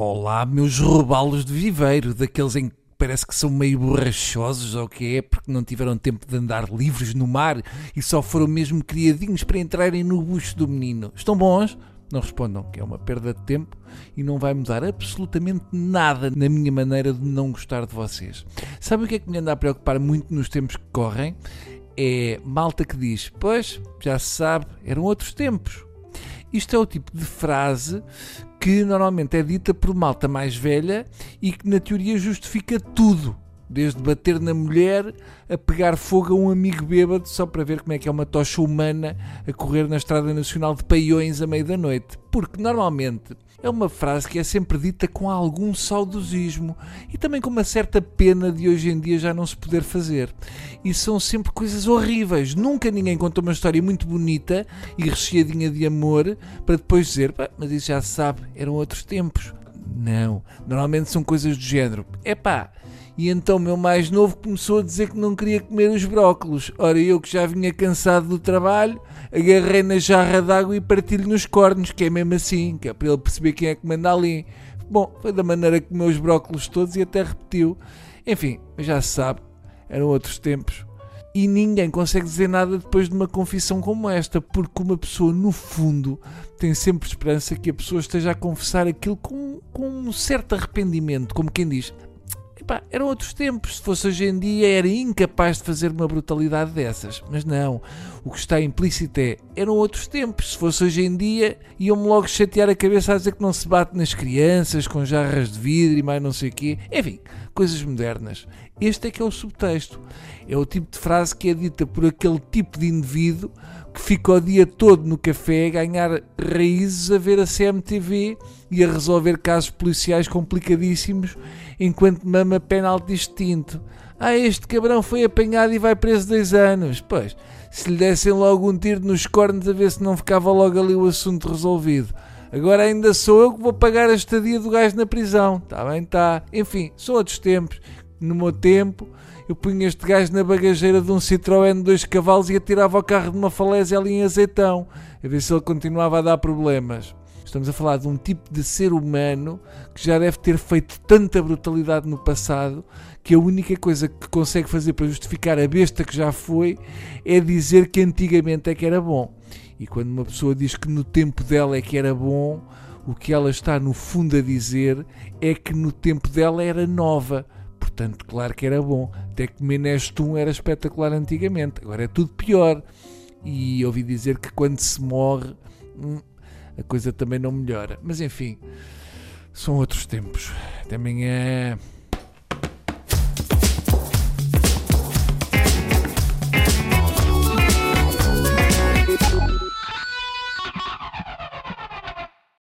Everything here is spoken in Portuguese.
Olá, meus robalos de viveiro, daqueles em que parece que são meio borrachosos ou que é porque não tiveram tempo de andar livres no mar e só foram mesmo criadinhos para entrarem no bucho do menino. Estão bons? Não respondam, que é uma perda de tempo e não vai mudar absolutamente nada na minha maneira de não gostar de vocês. Sabe o que é que me anda a preocupar muito nos tempos que correm? É malta que diz: Pois, já se sabe, eram outros tempos. Isto é o tipo de frase que normalmente é dita por malta mais velha e que na teoria justifica tudo. Desde bater na mulher a pegar fogo a um amigo bêbado só para ver como é que é uma tocha humana a correr na Estrada Nacional de Paiões à meia da noite. Porque normalmente é uma frase que é sempre dita com algum saudosismo e também com uma certa pena de hoje em dia já não se poder fazer. E são sempre coisas horríveis. Nunca ninguém conta uma história muito bonita e recheadinha de amor para depois dizer, mas isso já se sabe, eram outros tempos. Não, normalmente são coisas do género. Epá, e então meu mais novo começou a dizer que não queria comer os brócolos. Ora, eu que já vinha cansado do trabalho, agarrei na jarra d'água e parti-lhe nos cornos, que é mesmo assim, que é para ele perceber quem é que manda ali. Bom, foi da maneira que comeu os brócolos todos e até repetiu. Enfim, já se sabe, eram outros tempos. E ninguém consegue dizer nada depois de uma confissão como esta, porque uma pessoa, no fundo, tem sempre esperança que a pessoa esteja a confessar aquilo com, com um certo arrependimento, como quem diz: Epá, eram outros tempos. Se fosse hoje em dia, era incapaz de fazer uma brutalidade dessas. Mas não. O que está implícito é: eram outros tempos. Se fosse hoje em dia, iam-me logo chatear a cabeça a dizer que não se bate nas crianças com jarras de vidro e mais não sei o quê. Enfim, coisas modernas. Este é que é o subtexto. É o tipo de frase que é dita por aquele tipo de indivíduo que fica o dia todo no café a ganhar raízes a ver a CMTV e a resolver casos policiais complicadíssimos enquanto mama penalti distinto. Ah, este cabrão foi apanhado e vai preso dois anos. Pois, se lhe dessem logo um tiro nos cornos a ver se não ficava logo ali o assunto resolvido. Agora ainda sou eu que vou pagar a estadia do gajo na prisão. Está bem, está. Enfim, são outros tempos. No meu tempo, eu punha este gajo na bagageira de um Citroën de dois cavalos e atirava o carro de uma falésia ali em azeitão, a ver se ele continuava a dar problemas. Estamos a falar de um tipo de ser humano que já deve ter feito tanta brutalidade no passado que a única coisa que consegue fazer para justificar a besta que já foi é dizer que antigamente é que era bom. E quando uma pessoa diz que no tempo dela é que era bom, o que ela está no fundo a dizer é que no tempo dela era nova. Portanto, claro que era bom. Até que Menestum era espetacular antigamente. Agora é tudo pior. E ouvi dizer que quando se morre, hum, a coisa também não melhora. Mas enfim, são outros tempos. Até amanhã.